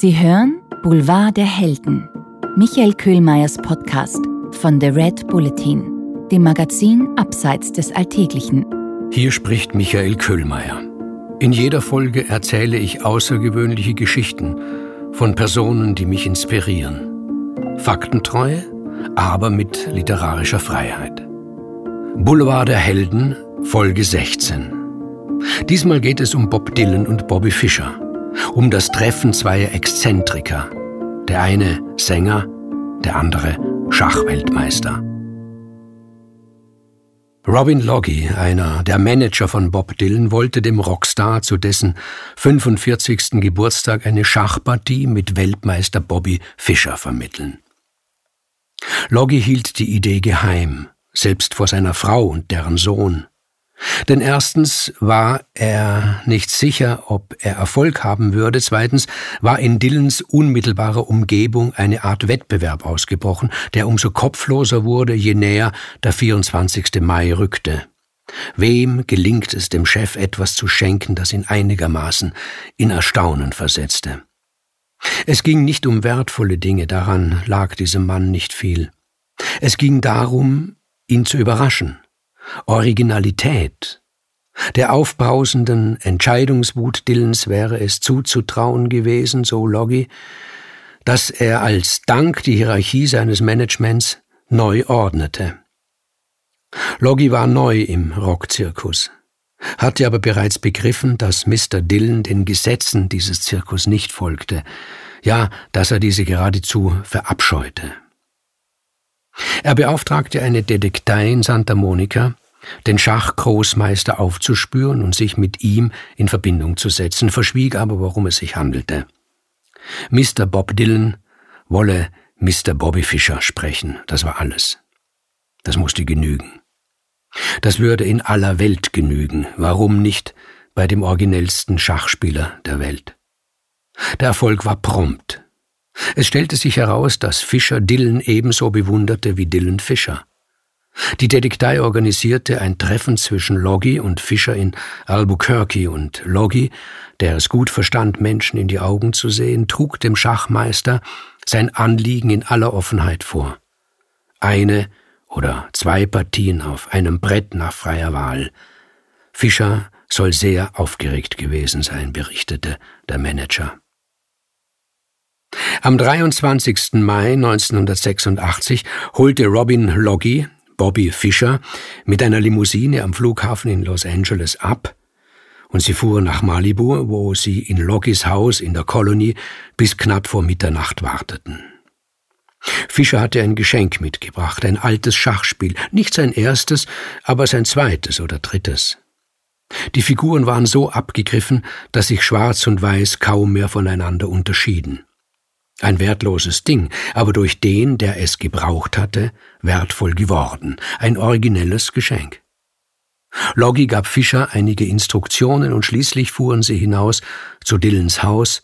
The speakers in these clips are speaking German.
Sie hören Boulevard der Helden, Michael Köhlmeiers Podcast von The Red Bulletin, dem Magazin Abseits des Alltäglichen. Hier spricht Michael Köhlmeier. In jeder Folge erzähle ich außergewöhnliche Geschichten von Personen, die mich inspirieren. Faktentreue, aber mit literarischer Freiheit. Boulevard der Helden, Folge 16. Diesmal geht es um Bob Dylan und Bobby Fischer um das Treffen zweier Exzentriker. Der eine Sänger, der andere Schachweltmeister. Robin Loggy, einer der Manager von Bob Dylan, wollte dem Rockstar zu dessen 45. Geburtstag eine Schachpartie mit Weltmeister Bobby Fischer vermitteln. Loggy hielt die Idee geheim, selbst vor seiner Frau und deren Sohn. Denn erstens war er nicht sicher, ob er Erfolg haben würde, zweitens war in Dillons unmittelbarer Umgebung eine Art Wettbewerb ausgebrochen, der umso kopfloser wurde, je näher der 24. Mai rückte. Wem gelingt es dem Chef etwas zu schenken, das ihn einigermaßen in Erstaunen versetzte? Es ging nicht um wertvolle Dinge, daran lag diesem Mann nicht viel. Es ging darum, ihn zu überraschen, Originalität. Der aufbrausenden Entscheidungswut Dillens wäre es zuzutrauen gewesen, so Loggy, dass er als Dank die Hierarchie seines Managements neu ordnete. Loggy war neu im Rockzirkus, hatte aber bereits begriffen, dass Mr. Dillon den Gesetzen dieses Zirkus nicht folgte, ja, dass er diese geradezu verabscheute. Er beauftragte eine Detektei in Santa Monica, den Schachgroßmeister aufzuspüren und sich mit ihm in Verbindung zu setzen, verschwieg aber, worum es sich handelte. Mr. Bob Dylan wolle Mr. Bobby Fischer sprechen, das war alles. Das musste genügen. Das würde in aller Welt genügen, warum nicht bei dem originellsten Schachspieler der Welt. Der Erfolg war prompt. Es stellte sich heraus, dass Fischer Dylan ebenso bewunderte wie Dylan Fischer. Die Detektei organisierte ein Treffen zwischen Loggy und Fischer in Albuquerque und Loggy, der es gut verstand, Menschen in die Augen zu sehen, trug dem Schachmeister sein Anliegen in aller Offenheit vor. Eine oder zwei Partien auf einem Brett nach freier Wahl. Fischer soll sehr aufgeregt gewesen sein, berichtete der Manager. Am 23. Mai 1986 holte Robin Loggy Bobby Fischer mit einer Limousine am Flughafen in Los Angeles ab und sie fuhren nach Malibu, wo sie in Loggys Haus in der Colony bis knapp vor Mitternacht warteten. Fischer hatte ein Geschenk mitgebracht, ein altes Schachspiel, nicht sein erstes, aber sein zweites oder drittes. Die Figuren waren so abgegriffen, dass sich Schwarz und Weiß kaum mehr voneinander unterschieden. Ein wertloses Ding, aber durch den, der es gebraucht hatte, wertvoll geworden. Ein originelles Geschenk. Loggy gab Fischer einige Instruktionen und schließlich fuhren sie hinaus zu Dillons Haus,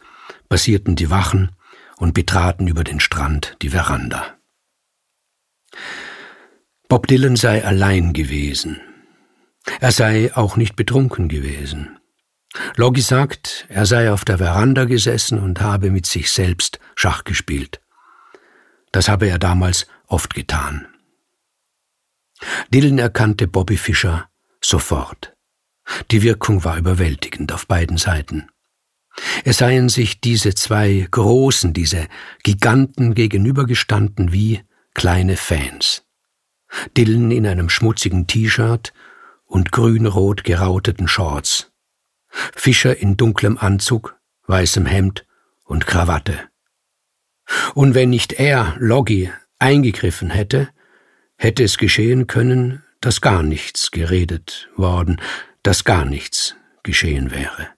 passierten die Wachen und betraten über den Strand die Veranda. Bob Dylan sei allein gewesen. Er sei auch nicht betrunken gewesen. Loggy sagt, er sei auf der Veranda gesessen und habe mit sich selbst Schach gespielt. Das habe er damals oft getan. Dylan erkannte Bobby Fischer sofort. Die Wirkung war überwältigend auf beiden Seiten. Es seien sich diese zwei Großen, diese Giganten gegenübergestanden wie kleine Fans. Dylan in einem schmutzigen T-Shirt und grün-rot gerauteten Shorts. Fischer in dunklem Anzug, weißem Hemd und Krawatte. Und wenn nicht er, Loggy, eingegriffen hätte, hätte es geschehen können, dass gar nichts geredet worden, dass gar nichts geschehen wäre.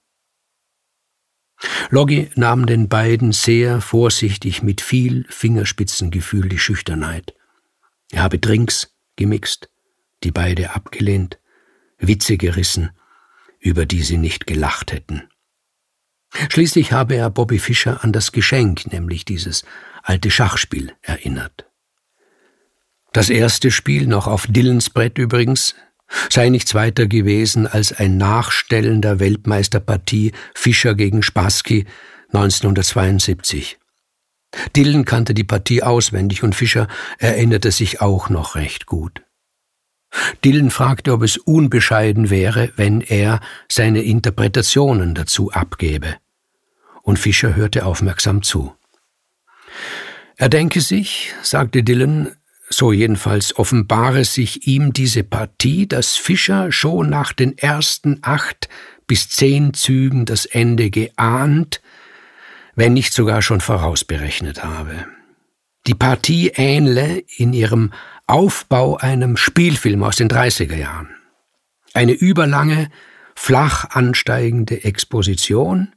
Loggy nahm den beiden sehr vorsichtig mit viel Fingerspitzengefühl die Schüchternheit. Er habe Drinks gemixt, die beide abgelehnt, Witze gerissen über die sie nicht gelacht hätten. Schließlich habe er Bobby Fischer an das Geschenk, nämlich dieses alte Schachspiel, erinnert. Das erste Spiel, noch auf Dillons Brett übrigens, sei nichts weiter gewesen als ein Nachstellen der Weltmeisterpartie Fischer gegen Spassky 1972. Dillon kannte die Partie auswendig und Fischer erinnerte sich auch noch recht gut. Dillon fragte, ob es unbescheiden wäre, wenn er seine Interpretationen dazu abgebe. Und Fischer hörte aufmerksam zu. Er denke sich, sagte Dillon, so jedenfalls offenbare sich ihm diese Partie, dass Fischer schon nach den ersten acht bis zehn Zügen das Ende geahnt, wenn nicht sogar schon vorausberechnet habe. Die Partie ähnle in ihrem Aufbau einem Spielfilm aus den 30er Jahren. Eine überlange, flach ansteigende Exposition,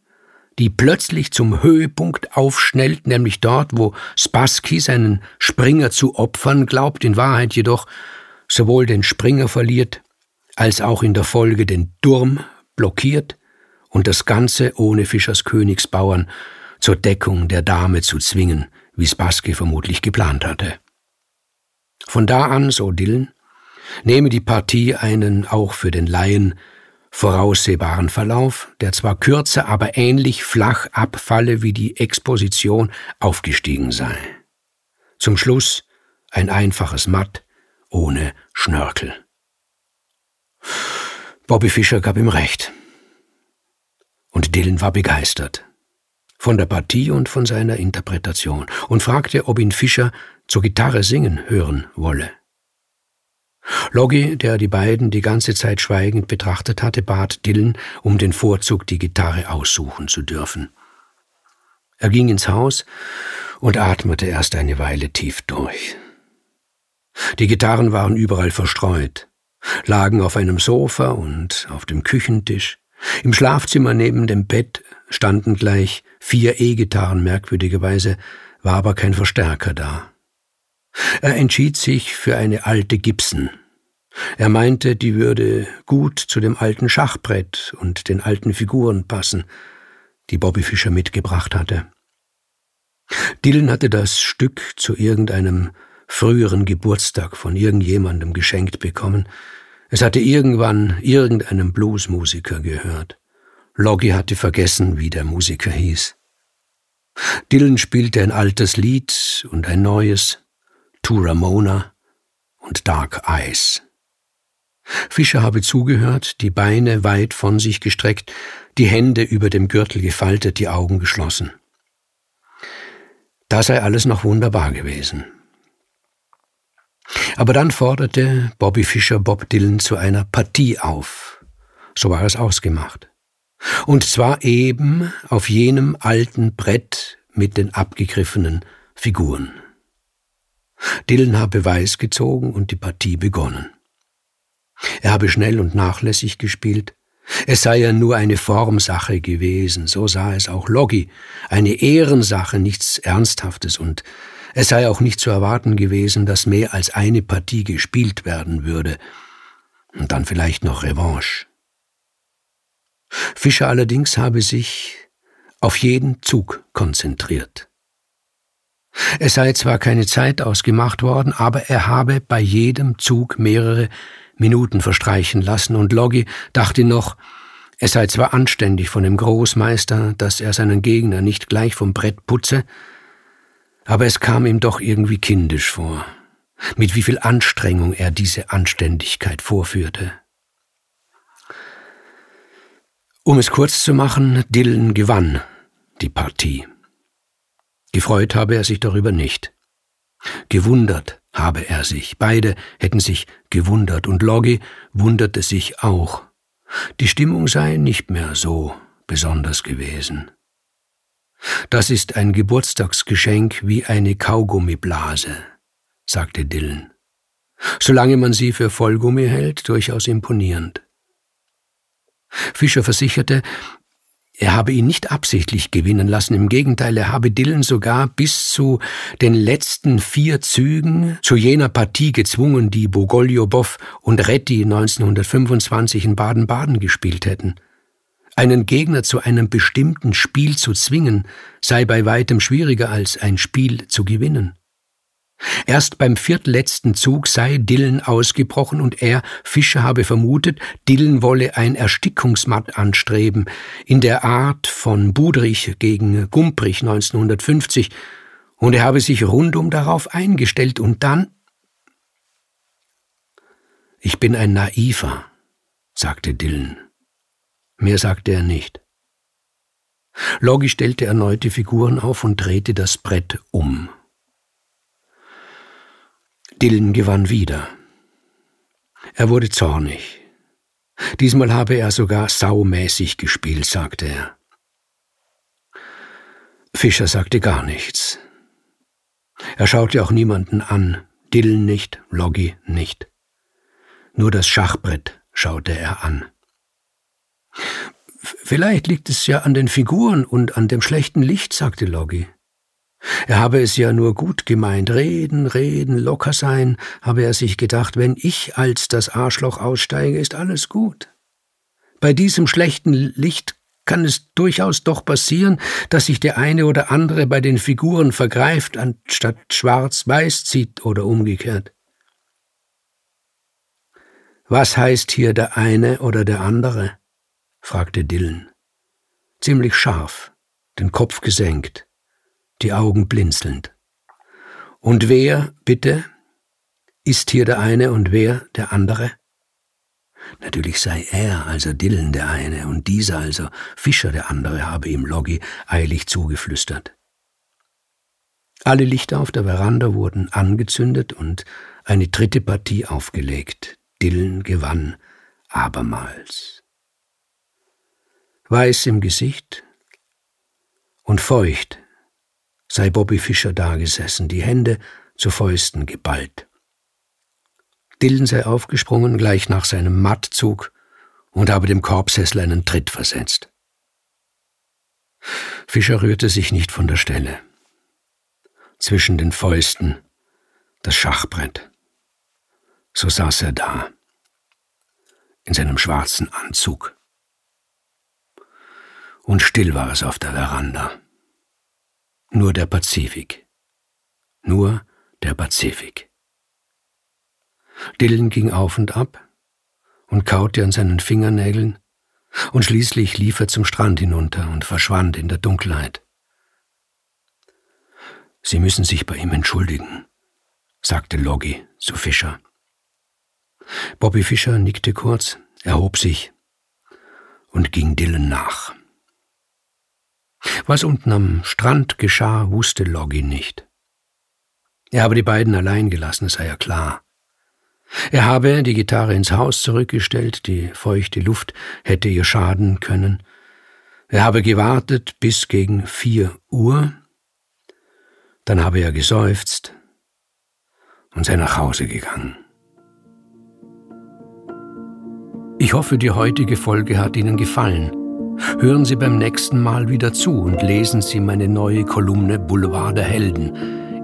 die plötzlich zum Höhepunkt aufschnellt, nämlich dort, wo Spassky seinen Springer zu opfern glaubt, in Wahrheit jedoch sowohl den Springer verliert, als auch in der Folge den Turm blockiert und das Ganze ohne Fischers Königsbauern zur Deckung der Dame zu zwingen, wie Spassky vermutlich geplant hatte. Von da an, so Dillon, nehme die Partie einen auch für den Laien voraussehbaren Verlauf, der zwar kürzer, aber ähnlich flach abfalle, wie die Exposition aufgestiegen sei. Zum Schluss ein einfaches Matt ohne Schnörkel. Bobby Fischer gab ihm recht. Und Dylan war begeistert. Von der Partie und von seiner Interpretation und fragte, ob ihn Fischer zur Gitarre singen hören wolle. Loggi, der die beiden die ganze Zeit schweigend betrachtet hatte, bat Dylan um den Vorzug, die Gitarre aussuchen zu dürfen. Er ging ins Haus und atmete erst eine Weile tief durch. Die Gitarren waren überall verstreut, lagen auf einem Sofa und auf dem Küchentisch. Im Schlafzimmer neben dem Bett standen gleich vier E-Gitarren, merkwürdigerweise war aber kein Verstärker da. Er entschied sich für eine alte Gibson. Er meinte, die würde gut zu dem alten Schachbrett und den alten Figuren passen, die Bobby Fischer mitgebracht hatte. Dylan hatte das Stück zu irgendeinem früheren Geburtstag von irgendjemandem geschenkt bekommen. Es hatte irgendwann irgendeinem Bluesmusiker gehört. Loggy hatte vergessen, wie der Musiker hieß. Dylan spielte ein altes Lied und ein neues, To Ramona und Dark Eyes. Fischer habe zugehört, die Beine weit von sich gestreckt, die Hände über dem Gürtel gefaltet, die Augen geschlossen. Da sei alles noch wunderbar gewesen. Aber dann forderte Bobby Fischer Bob Dylan zu einer Partie auf. So war es ausgemacht. Und zwar eben auf jenem alten Brett mit den abgegriffenen Figuren. Dylan habe Weiß gezogen und die Partie begonnen. Er habe schnell und nachlässig gespielt. Es sei ja nur eine Formsache gewesen, so sah es auch Loggi, eine Ehrensache, nichts Ernsthaftes, und es sei auch nicht zu erwarten gewesen, dass mehr als eine Partie gespielt werden würde, und dann vielleicht noch Revanche. Fischer allerdings habe sich auf jeden Zug konzentriert. Es sei zwar keine Zeit ausgemacht worden, aber er habe bei jedem Zug mehrere Minuten verstreichen lassen, und Loggi dachte noch, es sei zwar anständig von dem Großmeister, dass er seinen Gegner nicht gleich vom Brett putze, aber es kam ihm doch irgendwie kindisch vor, mit wie viel Anstrengung er diese Anständigkeit vorführte. Um es kurz zu machen, Dylan gewann die Partie. Gefreut habe er sich darüber nicht. Gewundert habe er sich. Beide hätten sich gewundert und Loggi wunderte sich auch. Die Stimmung sei nicht mehr so besonders gewesen. Das ist ein Geburtstagsgeschenk wie eine Kaugummiblase, sagte Dylan. Solange man sie für Vollgummi hält, durchaus imponierend. Fischer versicherte, er habe ihn nicht absichtlich gewinnen lassen, im Gegenteil, er habe Dylan sogar bis zu den letzten vier Zügen zu jener Partie gezwungen, die Bogoljobow und Retti 1925 in Baden-Baden gespielt hätten. Einen Gegner zu einem bestimmten Spiel zu zwingen, sei bei weitem schwieriger als ein Spiel zu gewinnen. Erst beim viertletzten Zug sei Dillen ausgebrochen und er, Fischer, habe vermutet, Dillen wolle ein Erstickungsmatt anstreben, in der Art von Budrich gegen Gumprich 1950, und er habe sich rundum darauf eingestellt und dann Ich bin ein Naiver, sagte Dillen. Mehr sagte er nicht. Logi stellte erneut die Figuren auf und drehte das Brett um. Dillen gewann wieder. Er wurde zornig. Diesmal habe er sogar saumäßig gespielt, sagte er. Fischer sagte gar nichts. Er schaute auch niemanden an, Dillen nicht, Loggi nicht. Nur das Schachbrett schaute er an. Vielleicht liegt es ja an den Figuren und an dem schlechten Licht, sagte Loggi. Er habe es ja nur gut gemeint, reden, reden, locker sein, habe er sich gedacht, wenn ich als das Arschloch aussteige, ist alles gut. Bei diesem schlechten Licht kann es durchaus doch passieren, dass sich der eine oder andere bei den Figuren vergreift, anstatt schwarz-weiß zieht oder umgekehrt. Was heißt hier der eine oder der andere? Fragte Dillon. Ziemlich scharf, den Kopf gesenkt die Augen blinzelnd. Und wer, bitte, ist hier der eine und wer der andere? Natürlich sei er, also Dillen, der eine, und dieser, also Fischer, der andere, habe ihm Loggi eilig zugeflüstert. Alle Lichter auf der Veranda wurden angezündet und eine dritte Partie aufgelegt. Dillen gewann abermals. Weiß im Gesicht und feucht sei Bobby Fischer dagesessen, die Hände zu Fäusten geballt. Dillon sei aufgesprungen gleich nach seinem Mattzug und habe dem Korbsessel einen Tritt versetzt. Fischer rührte sich nicht von der Stelle. Zwischen den Fäusten das Schachbrett. So saß er da, in seinem schwarzen Anzug. Und still war es auf der Veranda. Nur der Pazifik. Nur der Pazifik. Dylan ging auf und ab und kaute an seinen Fingernägeln, und schließlich lief er zum Strand hinunter und verschwand in der Dunkelheit. Sie müssen sich bei ihm entschuldigen, sagte Loggi zu Fischer. Bobby Fischer nickte kurz, erhob sich und ging Dylan nach. Was unten am Strand geschah, wusste Loggi nicht. Er habe die beiden allein gelassen, sei ja klar. Er habe die Gitarre ins Haus zurückgestellt, die feuchte Luft hätte ihr schaden können. Er habe gewartet bis gegen vier Uhr, dann habe er geseufzt und sei nach Hause gegangen. Ich hoffe, die heutige Folge hat Ihnen gefallen. Hören Sie beim nächsten Mal wieder zu und lesen Sie meine neue Kolumne Boulevard der Helden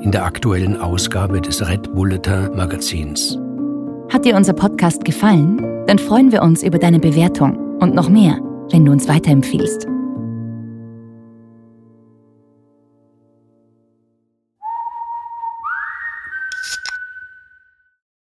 in der aktuellen Ausgabe des Red Bulletin Magazins. Hat dir unser Podcast gefallen? Dann freuen wir uns über deine Bewertung und noch mehr, wenn du uns weiterempfiehlst.